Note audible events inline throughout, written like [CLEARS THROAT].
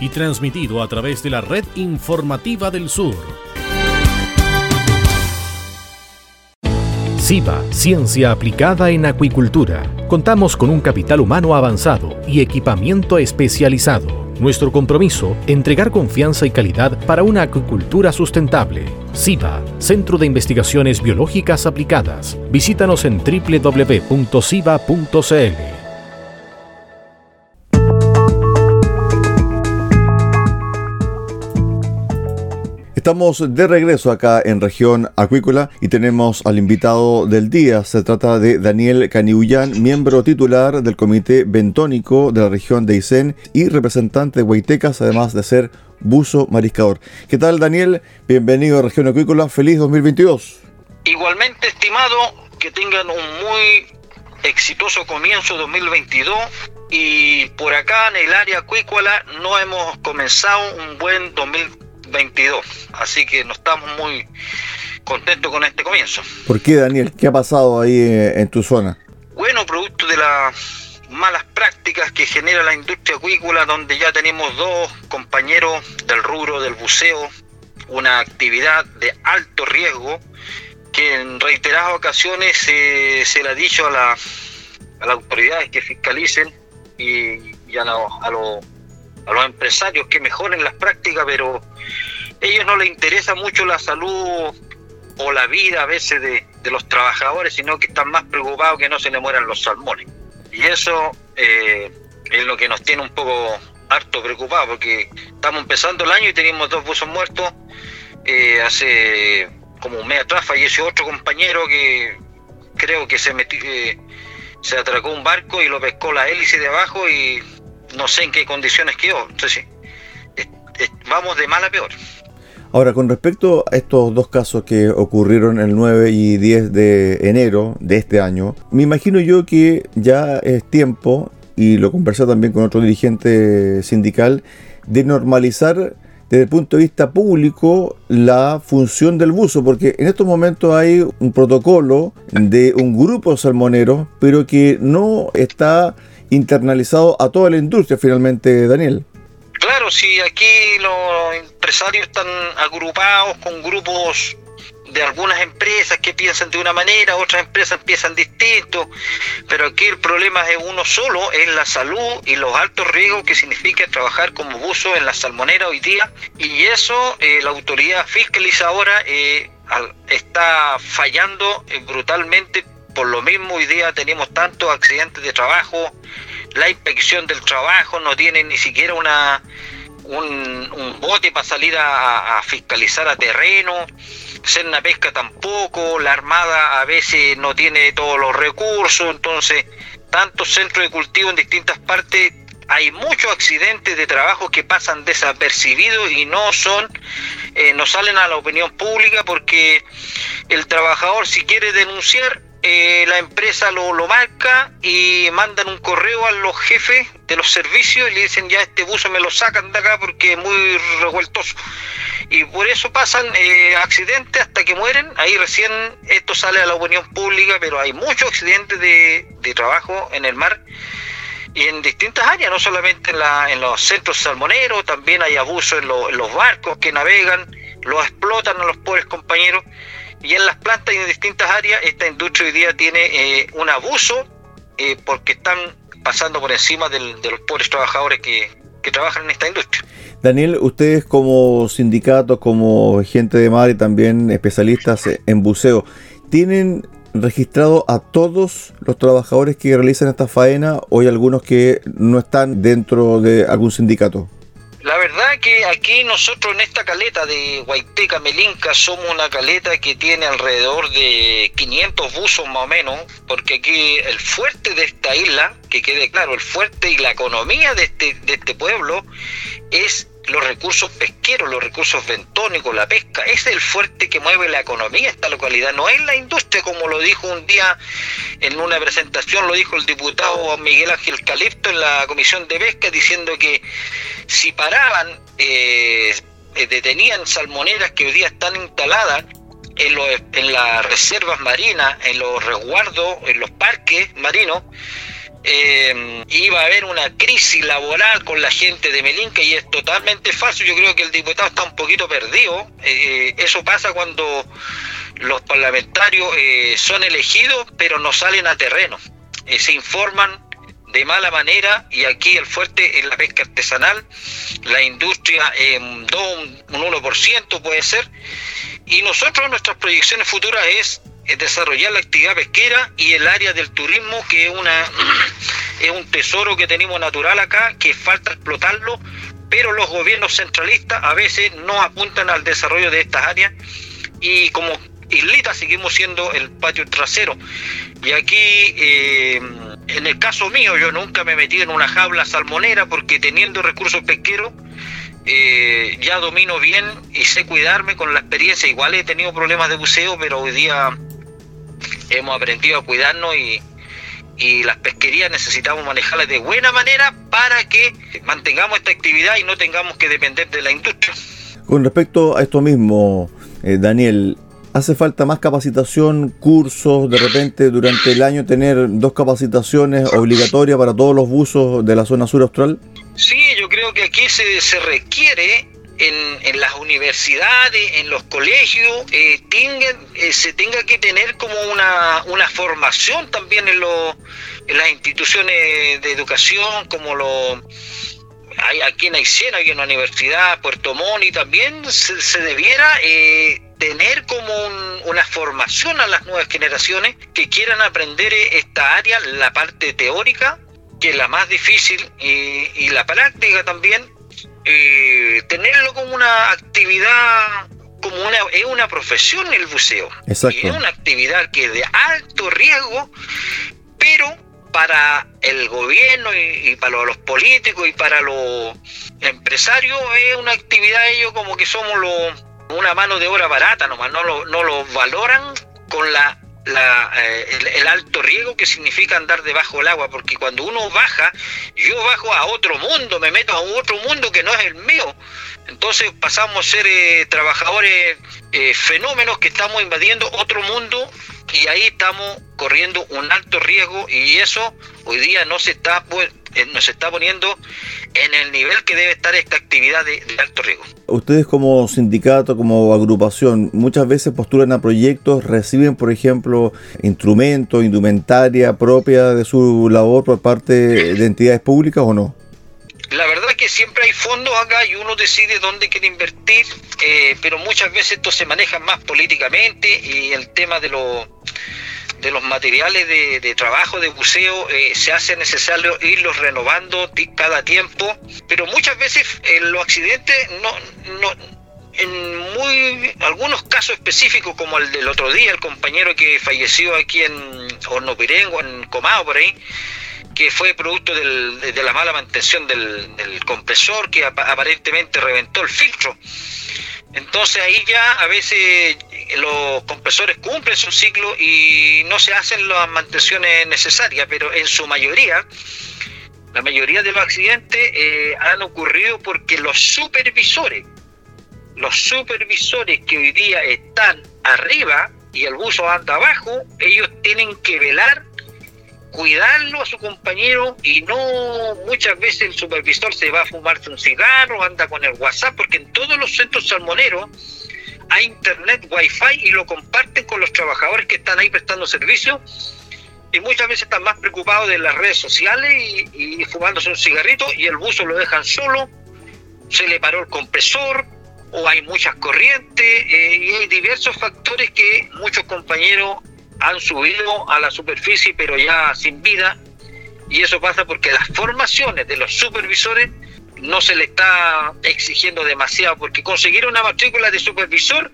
y transmitido a través de la red informativa del sur. SIBA, Ciencia Aplicada en Acuicultura. Contamos con un capital humano avanzado y equipamiento especializado. Nuestro compromiso, entregar confianza y calidad para una acuicultura sustentable. SIBA, Centro de Investigaciones Biológicas Aplicadas. Visítanos en www.siba.cl. Estamos de regreso acá en región acuícola y tenemos al invitado del día. Se trata de Daniel Caniullán, miembro titular del Comité Bentónico de la región de Aysén y representante de Huaytecas, además de ser buzo mariscador. ¿Qué tal Daniel? Bienvenido a región acuícola. Feliz 2022. Igualmente, estimado, que tengan un muy exitoso comienzo 2022 y por acá en el área acuícola no hemos comenzado un buen 2022 22. Así que no estamos muy contentos con este comienzo. ¿Por qué, Daniel? ¿Qué ha pasado ahí eh, en tu zona? Bueno, producto de las malas prácticas que genera la industria acuícola, donde ya tenemos dos compañeros del rubro del buceo, una actividad de alto riesgo, que en reiteradas ocasiones se le ha dicho a, la, a las autoridades que fiscalicen y, a, a los a los empresarios que mejoren las prácticas, pero a ellos no les interesa mucho la salud o la vida a veces de, los trabajadores, sino que están más preocupados que no se le mueran los salmones. Y eso eh, es lo que nos tiene un poco harto preocupados, porque estamos empezando el año y tenemos dos buzos muertos. Eh, hace como un mes atrás falleció otro compañero que creo que se metió, eh, se atracó un barco y lo pescó la hélice de abajo y no sé en qué condiciones quedó. Entonces, vamos de mal a peor. Ahora, con respecto a estos dos casos que ocurrieron el 9 y 10 de enero de este año, me imagino yo que ya es tiempo, y lo conversé también con otro dirigente sindical, de normalizar desde el punto de vista público la función del buzo, porque en estos momentos hay un protocolo de un grupo salmonero, pero que no está internalizado a toda la industria finalmente, Daniel. Claro, si aquí los empresarios están agrupados con grupos de algunas empresas que piensan de una manera, otras empresas piensan distinto, pero aquí el problema es uno solo, es la salud y los altos riesgos que significa trabajar como buzo en la salmonera hoy día, y eso eh, la autoridad fiscalizadora eh, está fallando eh, brutalmente. Por lo mismo hoy día tenemos tantos accidentes de trabajo, la inspección del trabajo no tiene ni siquiera una un, bote para salir a, fiscalizar a terreno, una Pesca tampoco, la Armada a veces no tiene todos los recursos, entonces tantos centros de cultivo en distintas partes hay muchos accidentes de trabajo que pasan desapercibidos y no son, eh, no salen a la opinión pública porque el trabajador si quiere denunciar eh, la empresa lo, lo, marca y mandan un correo a los jefes de los servicios y le dicen ya este buzo me lo sacan de acá porque es muy revueltoso. Y por eso pasan eh, accidentes hasta que mueren. Ahí recién esto sale a la opinión pública, pero hay muchos accidentes de, de trabajo en el mar y en distintas áreas, no solamente en, la, en los centros salmoneros, también hay abuso en, en los barcos que navegan, los explotan a los pobres compañeros y en las plantas y en distintas áreas esta industria hoy día tiene eh, un abuso eh, porque están pasando por encima de los pobres trabajadores que, que trabajan en esta industria. Daniel, ustedes como sindicato, como gente de mar y también especialistas en buceo, ¿tienen registrado a todos los trabajadores que realizan esta faena o hay algunos que no están dentro de algún sindicato? La verdad que aquí nosotros en esta caleta de Guaiteca Melinca somos una caleta que tiene alrededor de 500 buzos más o menos, porque aquí el fuerte de esta isla, que quede claro, el fuerte y la economía de este, de este pueblo es los recursos pesqueros, los recursos bentónicos, la pesca. es el fuerte que mueve la economía esta localidad, no es la industria, como lo dijo un día en una presentación, lo dijo el diputado Miguel Ángel Calipto en la Comisión de Pesca, diciendo que si paraban, eh, eh, detenían salmoneras que hoy día están instaladas en, en las reservas marinas, en los resguardos, en los parques marinos, eh, iba a haber una crisis laboral con la gente de Melinca y es totalmente falso. Yo creo que el diputado está un poquito perdido. Eh, eso pasa cuando los parlamentarios eh, son elegidos pero no salen a terreno. se informan de mala manera y aquí el fuerte en la pesca artesanal, la industria en 2, un 1% puede ser. Y nosotros nuestras proyecciones futuras es desarrollar la actividad pesquera y el área del turismo, que es, una, [CLEARS THROAT] es un tesoro que tenemos natural acá, que falta explotarlo, pero los gobiernos centralistas a veces no apuntan al desarrollo de estas áreas y como islita seguimos siendo el patio trasero. Y aquí, eh, en el caso mío, yo nunca me metí en una jaula salmonera porque teniendo recursos pesqueros, eh, ya domino bien y sé cuidarme con la experiencia. Igual he tenido problemas de buceo, pero hoy día hemos aprendido a cuidarnos y, y las pesquerías necesitamos manejarlas de buena manera para que mantengamos esta actividad y no tengamos que depender de la industria. Con respecto a esto mismo, eh, Daniel, ¿hace falta más capacitación, cursos, de repente durante el año tener dos capacitaciones obligatorias para todos los buzos de la zona sur austral? Sí, yo creo que aquí se, se requiere en, las universidades, en los colegios, eh, eh, se tenga que tener como una, una formación también en, en las instituciones de educación, como lo hay aquí en Aysén, hay una universidad, Puerto Montt, y también se, debiera eh, tener como una formación a las nuevas generaciones que quieran aprender esta área, la parte teórica, que es la más difícil, y la práctica también, eh, tenerlo como una actividad, como una, es una profesión el buceo. es una actividad que es de alto riesgo, pero para el gobierno y, para los políticos y para los empresarios es una actividad ellos como que somos una mano de obra barata nomás, no lo, no lo valoran con la la, eh, el, alto riesgo que significa andar debajo del agua, porque cuando uno baja, yo bajo a otro mundo, me meto a otro mundo que no es el mío. Entonces pasamos a ser eh, trabajadores eh, fenómenos que estamos invadiendo otro mundo y ahí estamos corriendo un alto riesgo y eso hoy día no se está pues, no está poniendo en el nivel que debe estar esta actividad de, alto riesgo. Ustedes como sindicato, como agrupación, muchas veces postulan a proyectos, reciben, por ejemplo, instrumentos, indumentaria propia de su labor por parte de entidades públicas o no? La verdad es que siempre hay fondos acá y uno decide dónde quiere invertir, eh, pero muchas veces esto se maneja más políticamente y el tema de los de los materiales de, trabajo de buceo eh, se hace necesario irlos renovando cada tiempo, pero muchas veces eh, los accidentes no, no en muy algunos casos específicos como el del otro día el compañero que falleció aquí en Hornopirengo en Comado por ahí que fue producto de la mala mantención del, compresor que aparentemente reventó el filtro. Entonces ahí ya a veces los compresores cumplen su ciclo y no se hacen las mantenciones necesarias, pero en su mayoría, la mayoría de los accidentes eh, han ocurrido porque los supervisores, los supervisores que hoy día están arriba y el buzo anda abajo, ellos tienen que velar cuidarlo a su compañero y no muchas veces el supervisor se va a fumarse un cigarro, anda con el WhatsApp, porque en todos los centros salmoneros hay internet, wifi y lo comparten con los trabajadores que están ahí prestando servicio y muchas veces están más preocupados de las redes sociales y, fumándose un cigarrito y el buzo lo dejan solo, se le paró el compresor o hay muchas corrientes eh, y hay diversos factores que muchos compañeros han subido a la superficie pero ya sin vida. Y eso pasa porque las formaciones de los supervisores no se le está exigiendo demasiado porque conseguir una matrícula de supervisor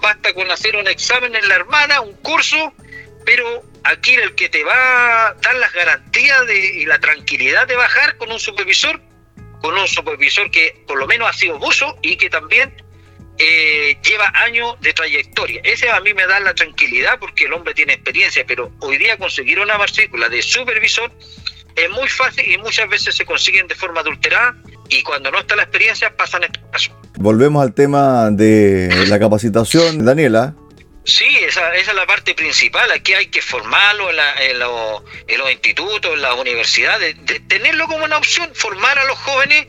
basta con hacer un examen en la Armada, un curso, pero aquí el que te va a dar las garantías de, y la tranquilidad de bajar con un supervisor con un supervisor que por lo menos ha sido buzo y que también eh, lleva años de trayectoria. Ese a mí me da la tranquilidad porque el hombre tiene experiencia, pero hoy día conseguir una matrícula de supervisor es muy fácil y muchas veces se consiguen de forma adulterada y cuando no está la experiencia pasan estos casos. Volvemos al tema de la capacitación, Daniela. Sí, esa, esa, es la parte principal. Aquí hay que formarlo en, los institutos, en las universidades, de, tenerlo como una opción, formar a los jóvenes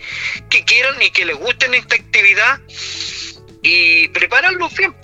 que quieran y que les gusten esta actividad y prepararlos bien,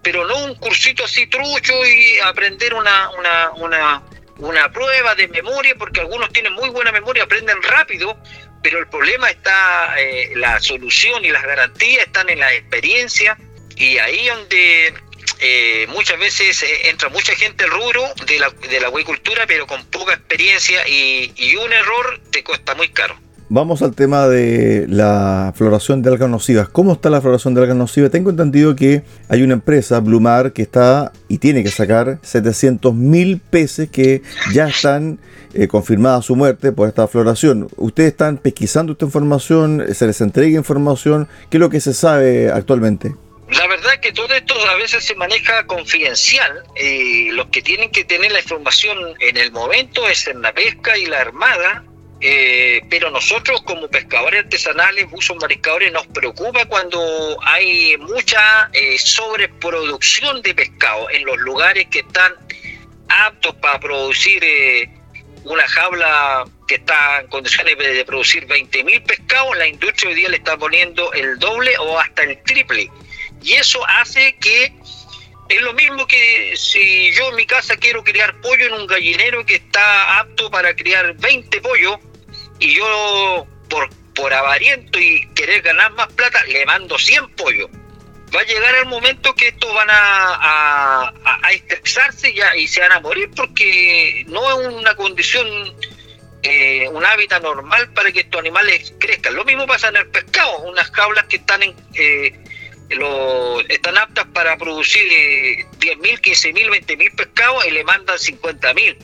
pero no un cursito así trucho y aprender una, una, una, una prueba de memoria, porque algunos tienen muy buena memoria, aprenden rápido, pero el problema está, eh, la solución y las garantías están en la experiencia y ahí donde eh, muchas veces eh, entra mucha gente al rubro de la, de la acuicultura, pero con poca experiencia y, un error te cuesta muy caro. Vamos al tema de la floración de algas nocivas. ¿Cómo está la floración de algas nocivas? Tengo entendido que hay una empresa, Blumar, que está y tiene que sacar 700 mil peces que ya están eh, confirmada su muerte por esta floración. ¿Ustedes están pesquisando esta información? ¿Se les entrega información? ¿Qué es lo que se sabe actualmente? La verdad es que todo esto a veces se maneja confidencial. Eh, los que tienen que tener la información en el momento es en la pesca y la armada. Eh, pero nosotros como pescadores artesanales, buzos mariscadores, nos preocupa cuando hay mucha eh, sobreproducción de pescado en los lugares que están aptos para producir una jaula que está en condiciones de producir 20.000 pescados, la industria hoy día le está poniendo el doble o hasta el triple. Y eso hace que es lo mismo que si yo en mi casa quiero criar pollo en un gallinero que está apto para criar 20 pollos y yo por, por avariento y querer ganar más plata le mando 100 pollos. Va a llegar el momento que estos van a, a, estresarse y, y se van a morir porque no es una condición eh, un hábitat normal para que estos animales crezcan. Lo mismo pasa en el pescado, unas jaulas que están en, eh, lo, están aptas para producir eh, 10.000, 15.000, 20.000 pescados y le mandan 50.000.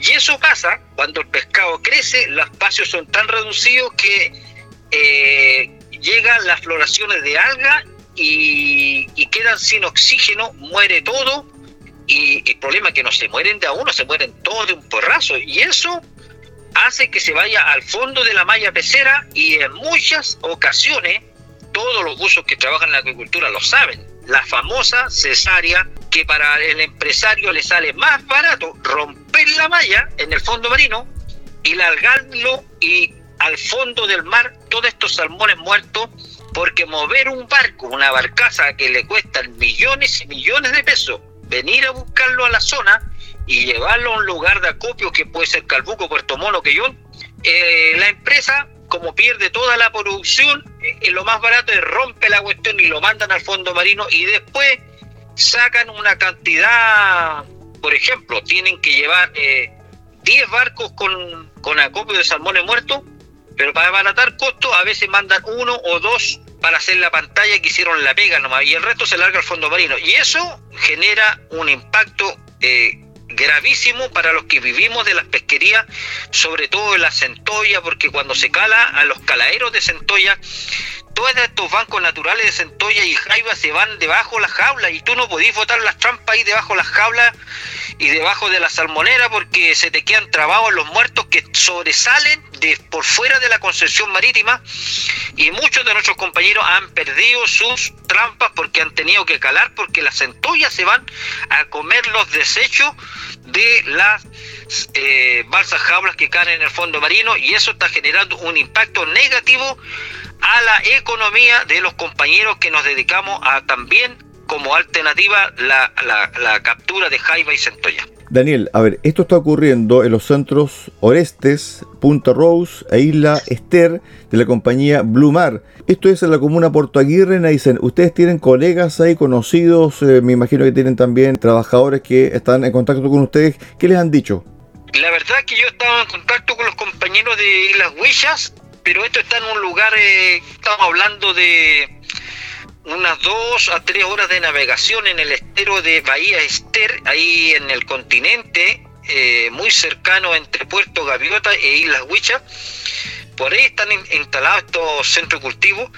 Y eso pasa cuando el pescado crece, los espacios son tan reducidos que eh, llegan las floraciones de alga y, quedan sin oxígeno, muere todo. Y el problema es que no se mueren de a uno, se mueren todos de un porrazo. Y eso hace que se vaya al fondo de la malla pecera y en muchas ocasiones todos los buzos que trabajan en la agricultura lo saben. La famosa cesárea que para el empresario le sale más barato romper la malla en el fondo marino y largarlo y al fondo del mar todos estos salmones muertos porque mover un barco, una barcaza que le cuesta millones y millones de pesos, venir a buscarlo a la zona y llevarlo a un lugar de acopio que puede ser Calbuco, Puerto Mono, que yo, eh, la empresa como pierde toda la producción, eh, lo más barato es rompe la cuestión y lo mandan al fondo marino y después sacan una cantidad, por ejemplo, tienen que llevar 10 eh, barcos con, con acopio de salmones muertos, pero para abaratar costos a veces mandan uno o dos para hacer la pantalla que hicieron la pega nomás y el resto se larga al fondo marino. Y eso genera un impacto eh, gravísimo para los que vivimos de las pesquerías, sobre todo en la centolla, porque cuando se cala a los caladeros de centolla, todos estos bancos naturales de centolla y jaiba se van debajo de las jaulas y tú no podís botar las trampas ahí debajo de las jaulas y debajo de la salmonera porque se te quedan trabados los muertos que sobresalen de por fuera de la concesión marítima y muchos de nuestros compañeros han perdido sus trampas porque han tenido que calar porque las centollas se van a comer los desechos de las eh, balsas jaulas que caen en el fondo marino y eso está generando un impacto negativo a la economía de los compañeros que nos dedicamos a también como alternativa la, la, captura de jaiba y centolla. Daniel, a ver, esto está ocurriendo en los centros Orestes, Punta Rose e Isla Ester de la compañía Blumar. Esto es en la comuna Porto Aguirre, Naisen. Ustedes tienen colegas ahí, conocidos, eh, me imagino que tienen también trabajadores que están en contacto con ustedes. ¿Qué les han dicho? La verdad es que yo estaba en contacto con los compañeros de Islas Huellas, pero esto está en un lugar, eh, estamos hablando de unas dos a tres horas de navegación en el estero de Bahía Ester, ahí en el continente, eh, muy cercano entre Puerto Gaviota e Islas Huicha. Por ahí están instalados estos centros de cultivo,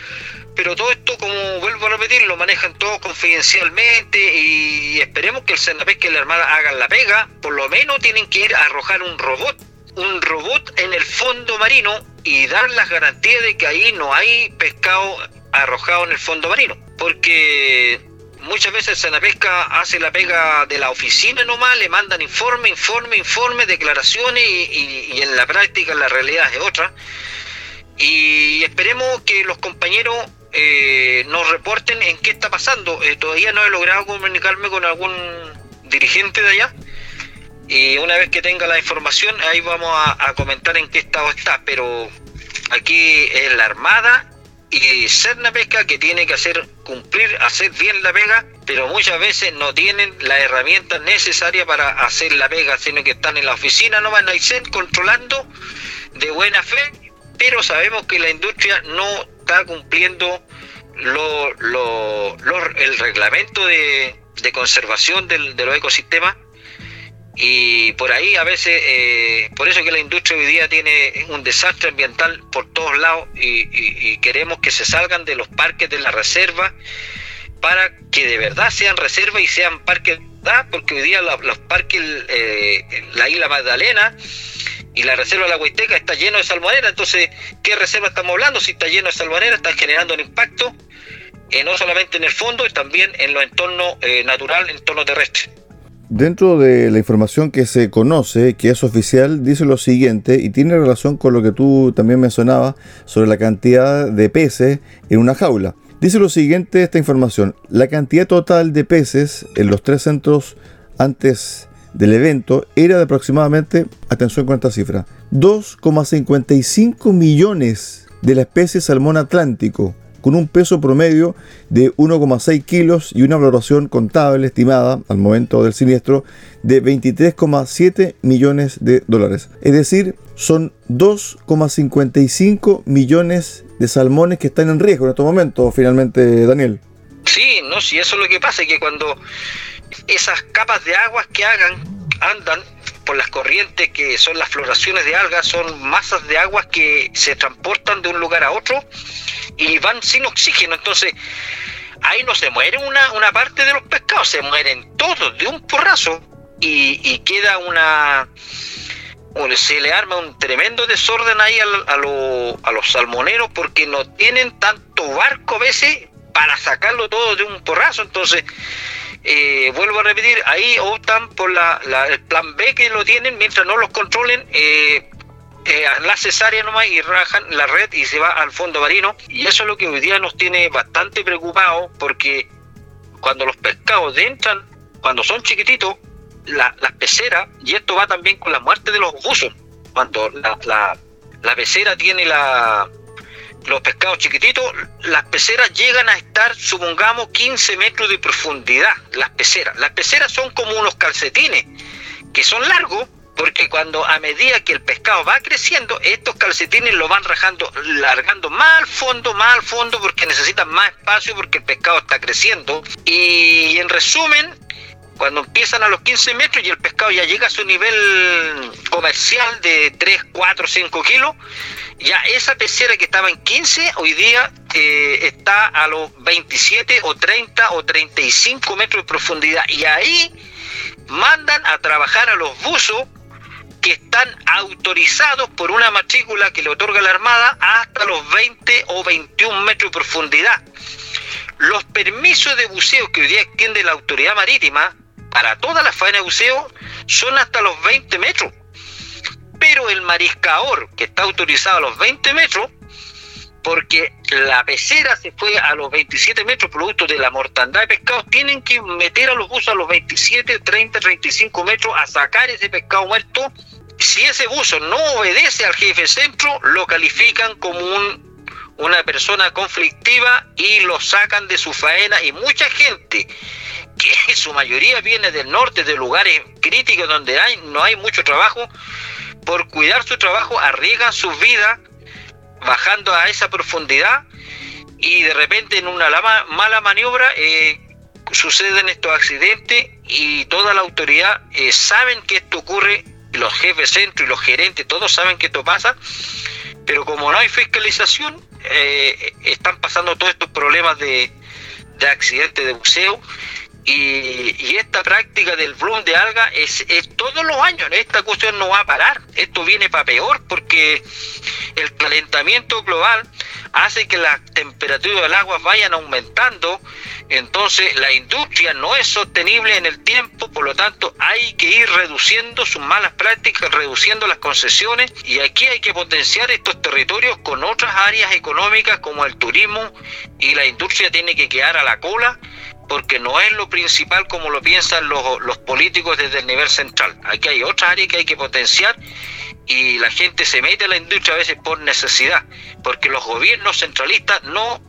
pero todo esto, como vuelvo a repetir, lo manejan todos confidencialmente y esperemos que el Senapesca y la Armada hagan la pega, por lo menos tienen que ir a arrojar un robot, un robot en el fondo marino y dar las garantías de que ahí no hay pescado arrojado en el fondo marino, porque muchas veces Sanapesca hace la pega de la oficina nomás, le mandan informe, informe, informe, declaraciones y, en la práctica la realidad es otra. Y esperemos que los compañeros eh, nos reporten en qué está pasando. Eh, todavía no he logrado comunicarme con algún dirigente de allá. Y una vez que tenga la información, ahí vamos a, comentar en qué estado está. Pero aquí es la Armada y ser una pesca que tiene que hacer cumplir, hacer bien la pega, pero muchas veces no tienen las herramientas necesarias para hacer la pega, sino que están en la oficina no van a ser controlando de buena fe, pero sabemos que la industria no está cumpliendo el reglamento de, conservación de los ecosistemas. Y por ahí a veces, eh, por eso que la industria hoy día tiene un desastre ambiental por todos lados y, queremos que se salgan de los parques de la reserva para que de verdad sean reservas y sean parques, porque hoy día los, parques, eh, la isla Magdalena y la reserva de la Huayteca está lleno de salmonera, entonces, ¿qué reserva estamos hablando? Si está lleno de salmonera, está generando un impacto eh, no solamente en el fondo, también en los entornos eh, naturales, entorno terrestre. Dentro de la información que se conoce, que es oficial, dice lo siguiente y tiene relación con lo que tú también mencionabas sobre la cantidad de peces en una jaula. Dice lo siguiente esta información, la cantidad total de peces en los tres centros antes del evento era de aproximadamente, atención con esta cifra, 2,55 millones de la especie salmón atlántico, con un peso promedio de 1,6 kilos y una valoración contable estimada al momento del siniestro de 23,7 millones de dólares. Es decir, son 2,55 millones de salmones que están en riesgo en estos momentos, finalmente, Daniel. Sí, no, si eso es lo que pasa, que cuando esas capas de aguas que hagan andan por las corrientes que son las floraciones de algas, son masas de aguas que se transportan de un lugar a otro y van sin oxígeno. Entonces, ahí no se muere una, una parte de los pescados, se mueren todos de un porrazo y, queda una... Se le arma un tremendo desorden ahí a, a los salmoneros porque no tienen tanto barco a veces para sacarlo todo de un porrazo. Entonces, eh, vuelvo a repetir, ahí optan por la, el plan B que lo tienen, mientras no los controlen, eh, eh, la cesárea nomás y rajan la red y se va al fondo marino. Y eso es lo que hoy día nos tiene bastante preocupados porque cuando los pescados entran, cuando son chiquititos, las peceras, y esto va también con la muerte de los buzos, cuando la, la, la pecera tiene la, los pescados chiquititos, las peceras llegan a estar, supongamos, 15 metros de profundidad, las peceras. Las peceras son como unos calcetines, que son largos, porque cuando a medida que el pescado va creciendo, estos calcetines lo van rajando, largando más al fondo, más al fondo, porque necesitan más espacio, porque el pescado está creciendo. Y en resumen, cuando empiezan a los 15 metros y el pescado ya llega a su nivel comercial de 3, 4, 5 kilos, ya esa pecera que estaba en 15, hoy día eh, está a los 27 o 30 o 35 metros de profundidad. Y ahí mandan a trabajar a los buzos que están autorizados por una matrícula que le otorga la Armada hasta los 20 o 21 metros de profundidad. Los permisos de buceo que hoy día extiende la autoridad marítima para toda la faena de buceo son hasta los 20 metros. Pero el mariscador, que está autorizado a los 20 metros, porque la pecera se fue a los 27 metros producto de la mortandad de pescados, tienen que meter a los buzos a los 27, 30, 35 metros a sacar ese pescado muerto. Si ese buzo no obedece al jefe centro, lo califican como un, una persona conflictiva y lo sacan de su faena. Y mucha gente que su mayoría viene del norte, de lugares críticos donde hay, no hay mucho trabajo, por cuidar su trabajo arriesgan sus vidas bajando a esa profundidad y de repente en una mala maniobra eh, suceden estos accidentes y toda la autoridad eh, saben que esto ocurre, los jefes centro y los gerentes, todos saben que esto pasa, pero como no hay fiscalización, eh, están pasando todos estos problemas de, de accidentes de buceo y, esta práctica del bloom de alga es, todos los años, esta cuestión no va a parar, esto viene para peor porque el calentamiento global hace que las temperaturas del agua vayan aumentando, entonces la industria no es sostenible en el tiempo, por lo tanto hay que ir reduciendo sus malas prácticas, reduciendo las concesiones y aquí hay que potenciar estos territorios con otras áreas económicas como el turismo y la industria tiene que quedar a la cola porque no es lo principal como lo piensan los, políticos desde el nivel central. Aquí hay otras áreas que hay que potenciar y la gente se mete a la industria a veces por necesidad, porque los gobiernos centralistas no,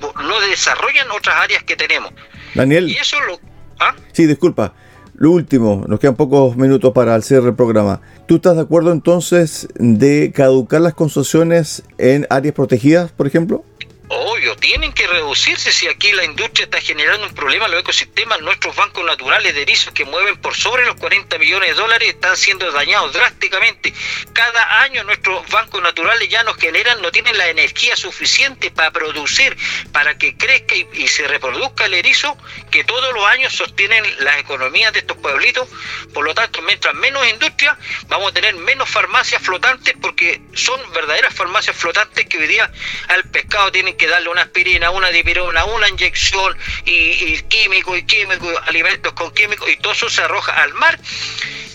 no desarrollan otras áreas que tenemos. Daniel. Y eso lo... ¿ah? Sí, disculpa. Lo último, nos quedan pocos minutos para el cierre del programa. ¿Tú estás de acuerdo entonces de caducar las concesiones en áreas protegidas, por ejemplo? Obvio, tienen que reducirse si aquí la industria está generando un problema los ecosistemas, nuestros bancos naturales de erizos que mueven por sobre los 40 millones de dólares están siendo dañados drásticamente. Cada año nuestros bancos naturales ya nos generan, no tienen la energía suficiente para producir, para que crezca y, se reproduzca el erizo, que todos los años sostienen las economías de estos pueblitos. Por lo tanto, mientras menos industria, vamos a tener menos farmacias flotantes porque son verdaderas farmacias flotantes que hoy día al pescado tienen que darle una aspirina, una dipirona, una inyección y, químico y químico, alimentos con químicos y todo eso se arroja al mar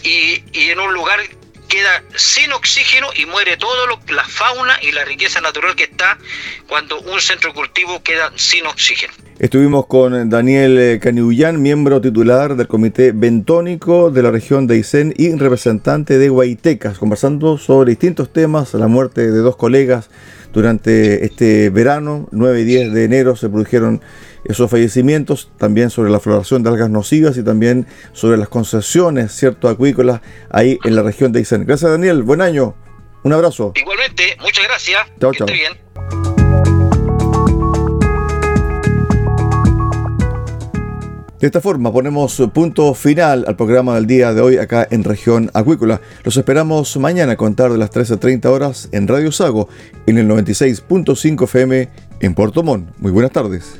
y, en un lugar queda sin oxígeno y muere toda la fauna y la riqueza natural que está cuando un centro cultivo queda sin oxígeno. Estuvimos con Daniel eh, Caniullán, miembro titular del Comité Bentónico de la región de Aysén y representante de Guaitecas, conversando sobre distintos temas, la muerte de dos colegas durante este verano, 9 y 10 de enero, se produjeron esos fallecimientos, también sobre la floración de algas nocivas y también sobre las concesiones, cierto, acuícolas ahí en la región de Aysén. Gracias Daniel, buen año, un abrazo. Igualmente, muchas gracias. Chao, chao. bien. De esta forma ponemos punto final al programa del día de hoy acá en región acuícola. Los esperamos mañana a contar de las 13.30 horas en Radio Sago en el 96.5 FM en Puerto Montt. Muy buenas tardes.